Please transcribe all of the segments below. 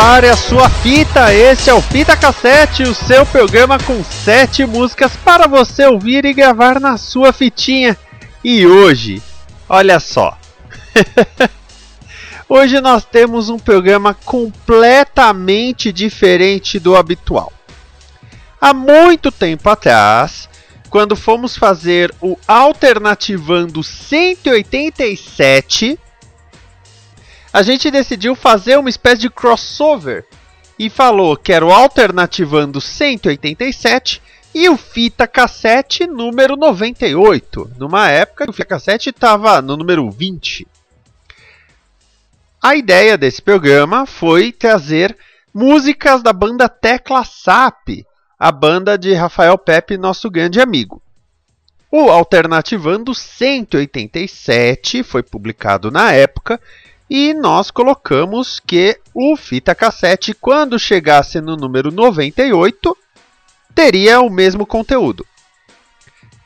Prepare a sua fita, este é o Fita Cassete, o seu programa com sete músicas para você ouvir e gravar na sua fitinha. E hoje, olha só, hoje nós temos um programa completamente diferente do habitual. Há muito tempo atrás, quando fomos fazer o Alternativando 187, a gente decidiu fazer uma espécie de crossover e falou que era o Alternativando 187 e o Fita Cassete número 98, numa época que o Fita Cassete estava no número 20. A ideia desse programa foi trazer músicas da banda Tecla SAP, a banda de Rafael Pepe, nosso grande amigo. O Alternativando 187 foi publicado na época e nós colocamos que o fita cassete, quando chegasse no número 98, teria o mesmo conteúdo.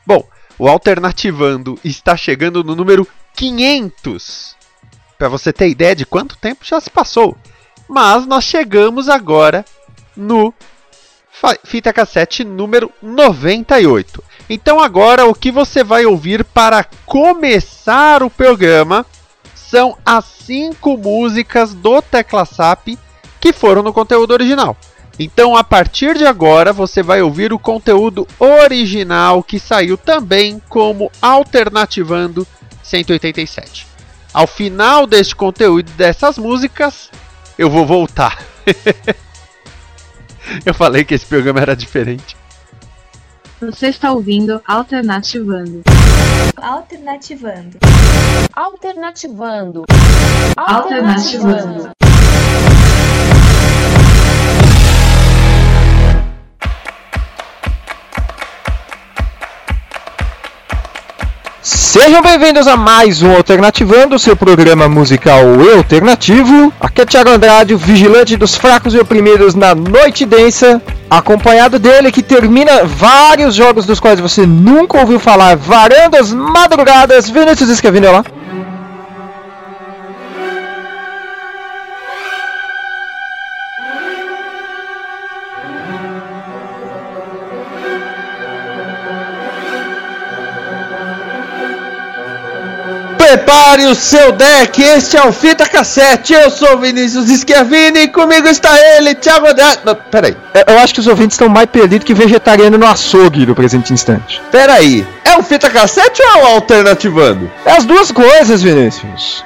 Bom, o Alternativando está chegando no número 500. Para você ter ideia de quanto tempo já se passou. Mas nós chegamos agora no fita cassete número 98. Então agora o que você vai ouvir para começar o programa são as cinco músicas do Tecla SAP que foram no conteúdo original. Então, a partir de agora, você vai ouvir o conteúdo original que saiu também como Alternativando 187. Ao final deste conteúdo dessas músicas, eu vou voltar. eu falei que esse programa era diferente. Você está ouvindo Alternativando. Alternativando. Alternativando. Alternativando. Sejam bem-vindos a mais um Alternativando, seu programa musical alternativo. Aqui é Thiago Andrade, o vigilante dos fracos e oprimidos na noite densa, acompanhado dele que termina vários jogos dos quais você nunca ouviu falar, varandas madrugadas, Vinícius Escavino lá. Prepare o seu deck, este é o Fita Cassete, eu sou o Vinícius Schiavini e comigo está ele, Thiago Andrade. Não, peraí, eu acho que os ouvintes estão mais perdidos que vegetariano no açougue no presente instante. Peraí, é o Fita Cassete ou é o Alternativando? É as duas coisas, Vinícius.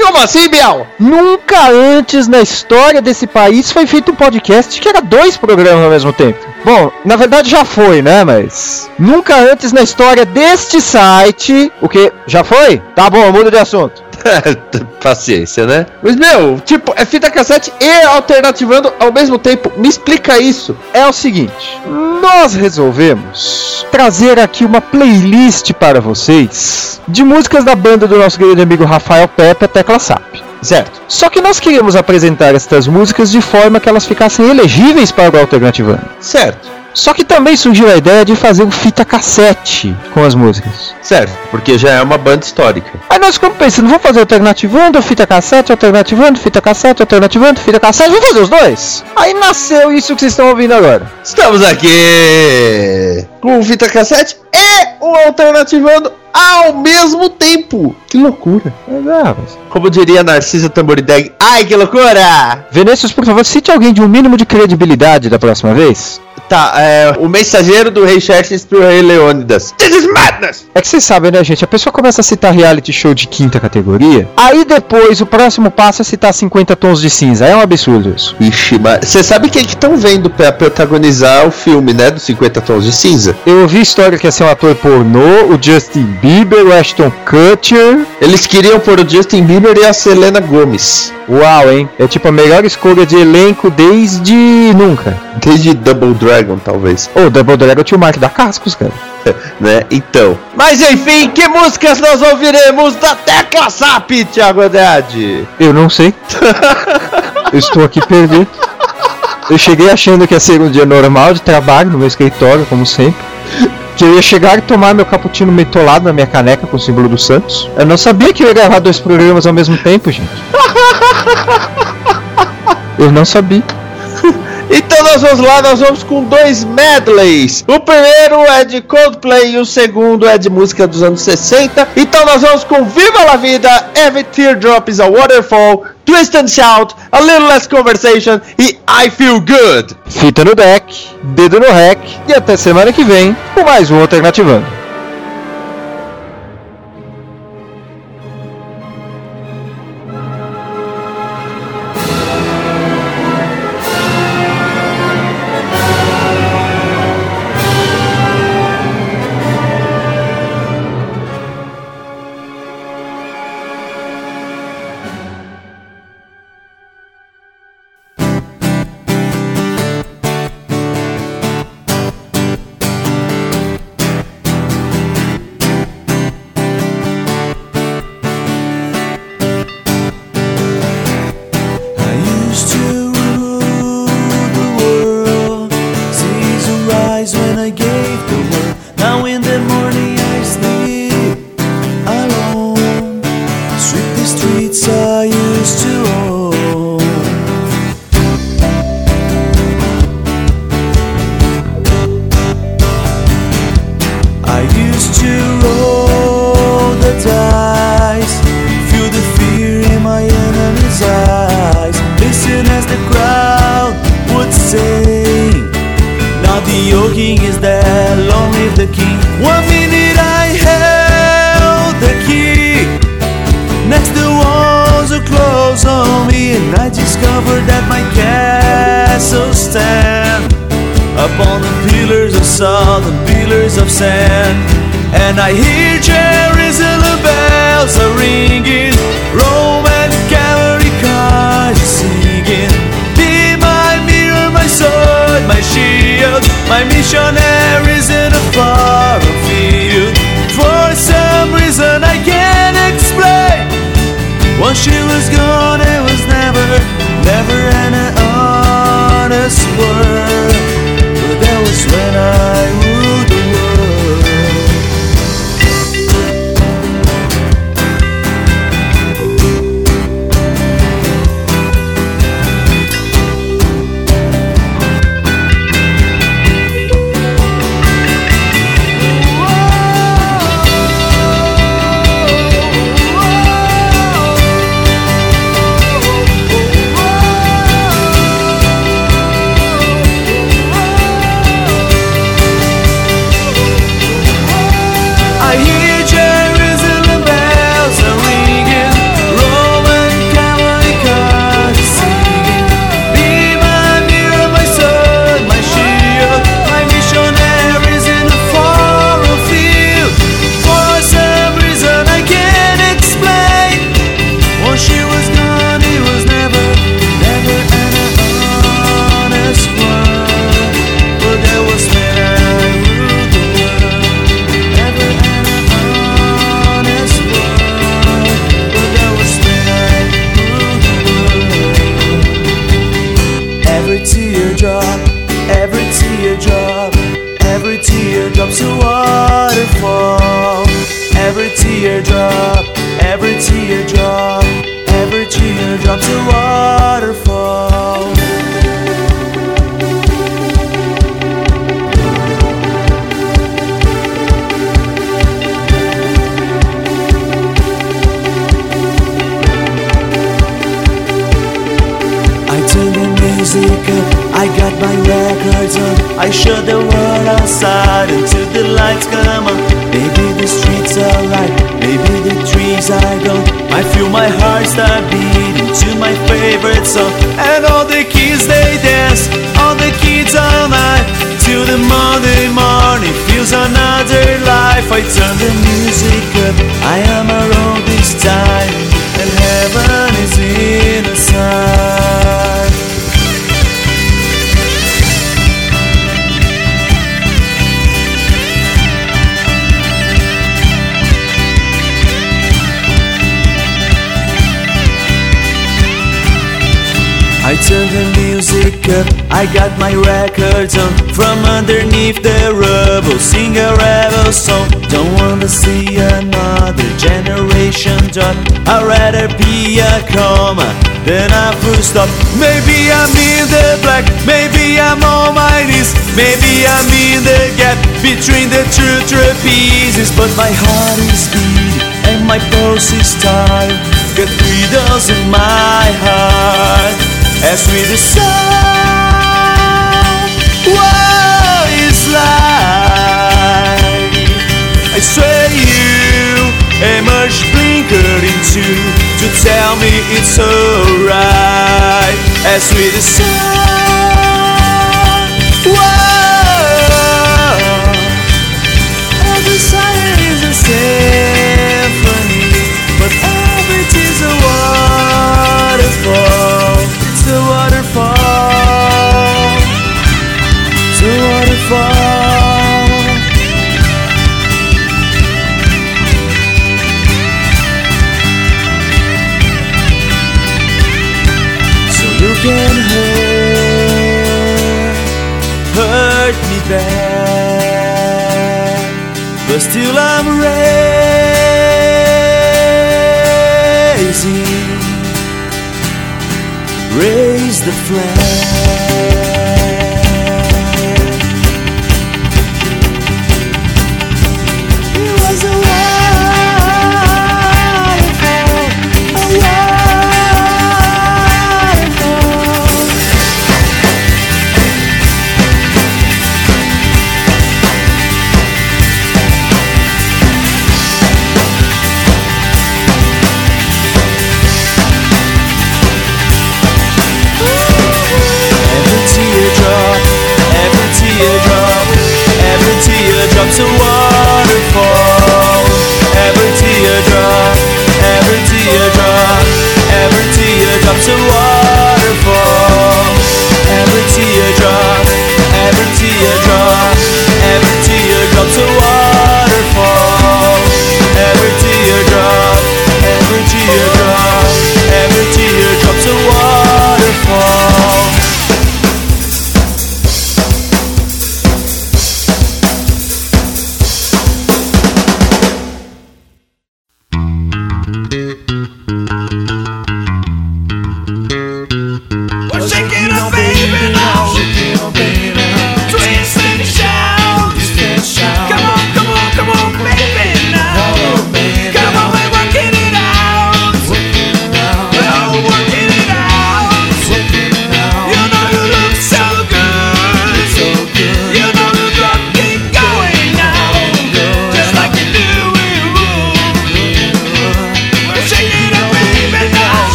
Como assim, Bial? Nunca antes na história desse país foi feito um podcast que era dois programas ao mesmo tempo. Bom, na verdade já foi, né? Mas nunca antes na história deste site. O que? Já foi? Tá bom, muda de assunto. Paciência, né? Mas, meu, tipo, é fita cassete e alternativando ao mesmo tempo. Me explica isso. É o seguinte: nós resolvemos trazer aqui uma playlist para vocês de músicas da banda do nosso querido amigo Rafael Pepe, a Tecla SAP. Certo. Só que nós queríamos apresentar estas músicas de forma que elas ficassem elegíveis para o Alternativando. Certo. Só que também surgiu a ideia de fazer um fita cassete com as músicas. Certo, porque já é uma banda histórica. Aí nós ficamos pensando, vamos fazer alternativando, fita cassete, alternativando, fita cassete, alternativando, fita cassete, vamos fazer os dois? Aí nasceu isso que vocês estão ouvindo agora. Estamos aqui com o fita cassete e o alternativando ao mesmo tempo. Que loucura. É, Como diria Narcisa Tamborideg, ai que loucura! Vinícius, por favor, cite alguém de um mínimo de credibilidade da próxima vez. Tá, é, o mensageiro do rei Xerxes pro rei Leônidas. This is madness! É que vocês sabem, né, gente? A pessoa começa a citar reality show de quinta categoria, aí depois o próximo passo é citar 50 tons de cinza. É um absurdo isso. Ixi, mas você sabe quem que estão vendo pra protagonizar o filme, né? Dos 50 tons de cinza? Eu ouvi história que ia ser um ator pornô, o Justin Bieber, o Ashton Kutcher. Eles queriam pôr o Justin Bieber e a Selena Gomez. Uau, hein? É tipo a melhor escolha de elenco desde nunca. Desde Double Dragon, talvez. Ô, Double Dragon tinha o Mark da Cascos, cara. né? Então. Mas enfim, que músicas nós ouviremos da Tecla SAP, Thiago Andrade? Eu não sei. Eu estou aqui perdido. Eu cheguei achando que ia ser um dia normal de trabalho no meu escritório, como sempre. Que eu ia chegar e tomar meu cappuccino metolado na minha caneca com o símbolo do Santos. Eu não sabia que eu ia gravar dois programas ao mesmo tempo, gente. Eu não sabia. Então nós vamos lá, nós vamos com dois medleys. O primeiro é de Coldplay e o segundo é de música dos anos 60. Então nós vamos com Viva la Vida, Every Teardrop is a Waterfall, Twist and Shout, A Little Less Conversation e I Feel Good. Fita no deck, dedo no rec e até semana que vem com mais um Alternativando. I that my castle stand upon the pillars of salt and pillars of sand. And I hear Jerusalem bells are ringing, Roman cavalry cars are singing. Be my mirror, my sword, my shield, my missionaries in a foreign field. For some reason I can't explain. Once she was gone, word. But that was when I are gone. I feel my heart start beating to my favorite song. And all the kids they dance, all the kids all night. Till the Monday morning feels another life. I turn the music up, I am I got my records on From underneath the rubble, sing a rebel song. Don't wanna see another generation drop. I'd rather be a comma than a full stop. Maybe I'm in the black, maybe I'm on my knees. Maybe I'm in the gap between the two trapezes But my heart is beating and my pulse is tight Got freedoms in my heart as we decide what is life. I swear you emerged blinkered into to tell me it's alright. As we decide every silence is a symphony, but every A waterfall. A waterfall. So you can hurt, hurt me bad, but still I'm raising raise the flag.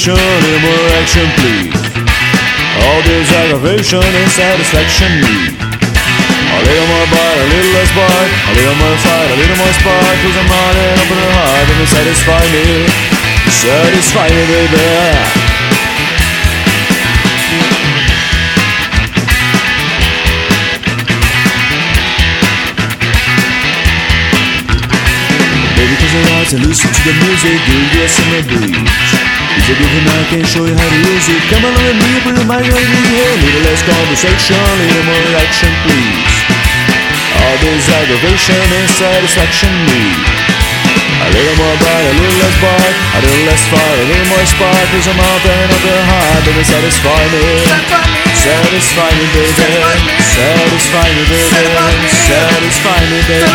Conversation and more action, please. All this aggravation and satisfaction need. A little more bite, a little less bite, a little more fight, a little more spark. Cause I'm on it, open heart, and it satisfy me. Satisfy me, baby. Baby, close your eyes and listen to the music, you'll get some breeze. It's a different I can't show you how to use it. Come along with me, mind right in here. Little less conversation, little more action, please. All this aggravation and satisfaction need. A little more bite, a little less bite, a little less fire, a little more spark. Cause I'm out there and up there high, baby, satisfy me. Satisfy me, baby. Satisfy me, baby. Satisfy me, baby.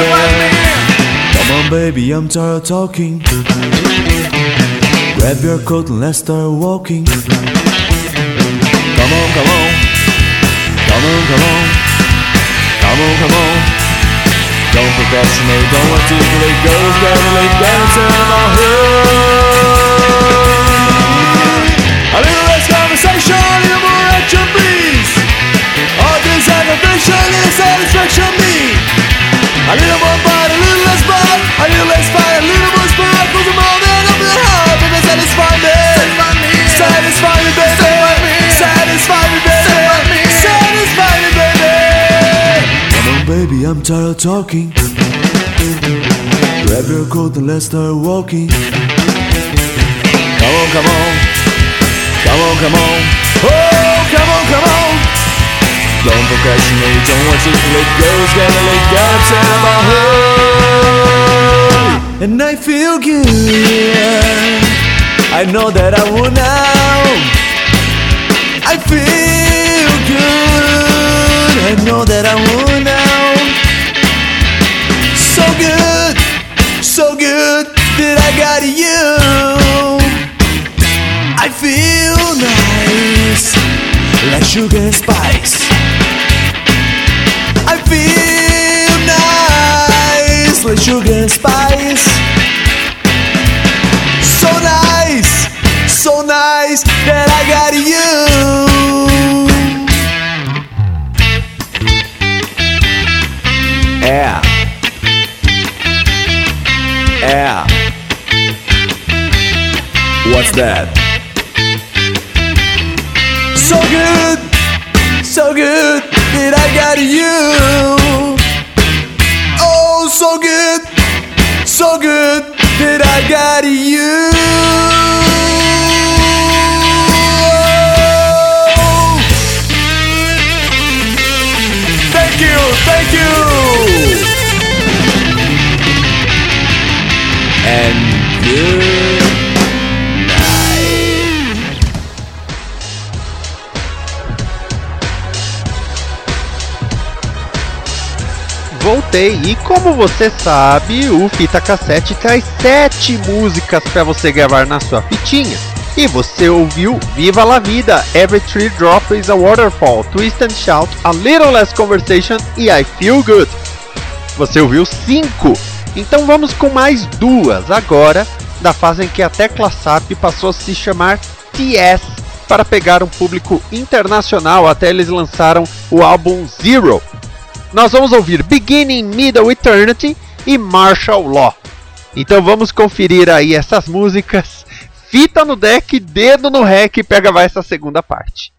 Come on, baby, I'm tired of talking. Grab your coat and let's start walking. Come on, come on. Come on, come on. Come on, come on. Don't procrastinate, don't articulate, gotta lay dancing in my head. A little less conversation, a little more action, please. All this aggravation is satisfaction, me. A little more bite, a little less bite, a little less fight, a little satisfy me. Satisfy me, baby. Satisfy me, baby. Satisfy me, baby. Come on, baby, I'm tired of talking. Grab your coat and let's start walking. Come on, come on. Come on, come on. Oh, come on, come on. Don't procrastinate, don't articulate, goes gotta lay down upside of my head. And I feel good. I know that I will now. I feel good. I know that I will now. So good, so good that I got you. I feel nice, like sugar and spice. I feel nice, like sugar and spice. Yeah. Yeah. What's that? So good, so good that I got you. Oh, so good, so good that I got you. Thank you, thank you. And good. Voltei e como você sabe, o Fita Cassete traz sete músicas para você gravar na sua fitinha. E você ouviu Viva la Vida, Every Tree Drop is a Waterfall, Twist and Shout, A Little Less Conversation e I Feel Good. Você ouviu cinco, então vamos com mais duas agora, da fase em que a tecla SAP passou a se chamar TS para pegar um público internacional até eles lançaram o álbum Zero. Nós vamos ouvir Beginning, Middle, Eternity e Martial Law. Então vamos conferir aí essas músicas. Fita no deck, dedo no rec e pega vai essa segunda parte.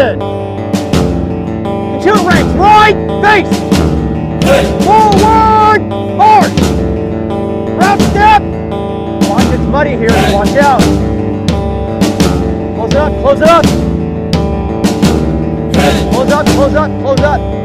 good. The two ranks, right face. Forward, march. Round step. Watch, it's muddy here. Watch out. Close it up, close it up. Close up, close up, close up.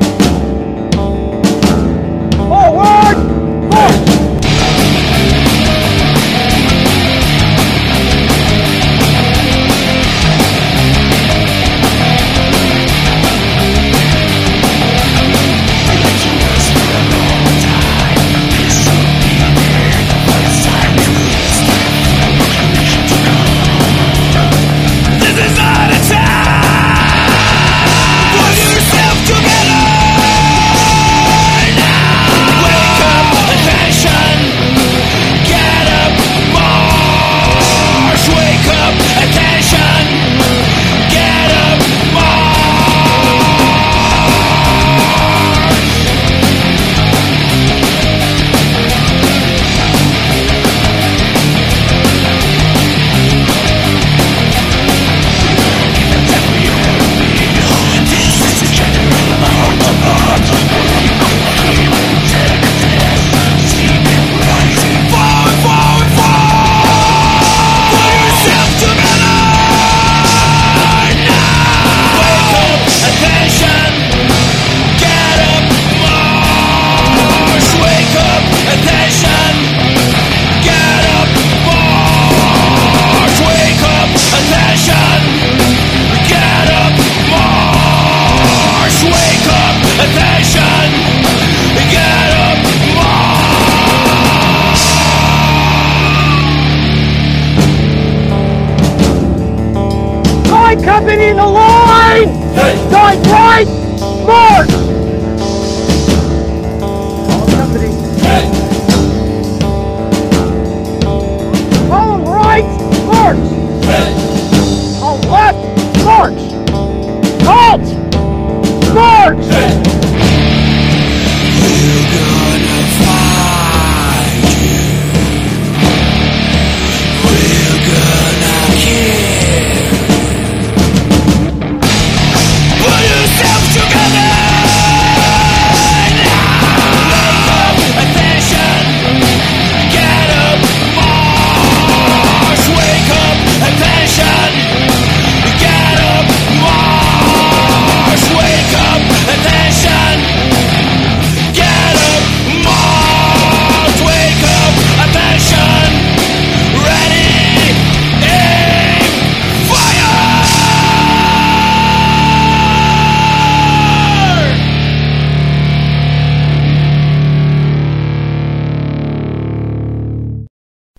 Right, march!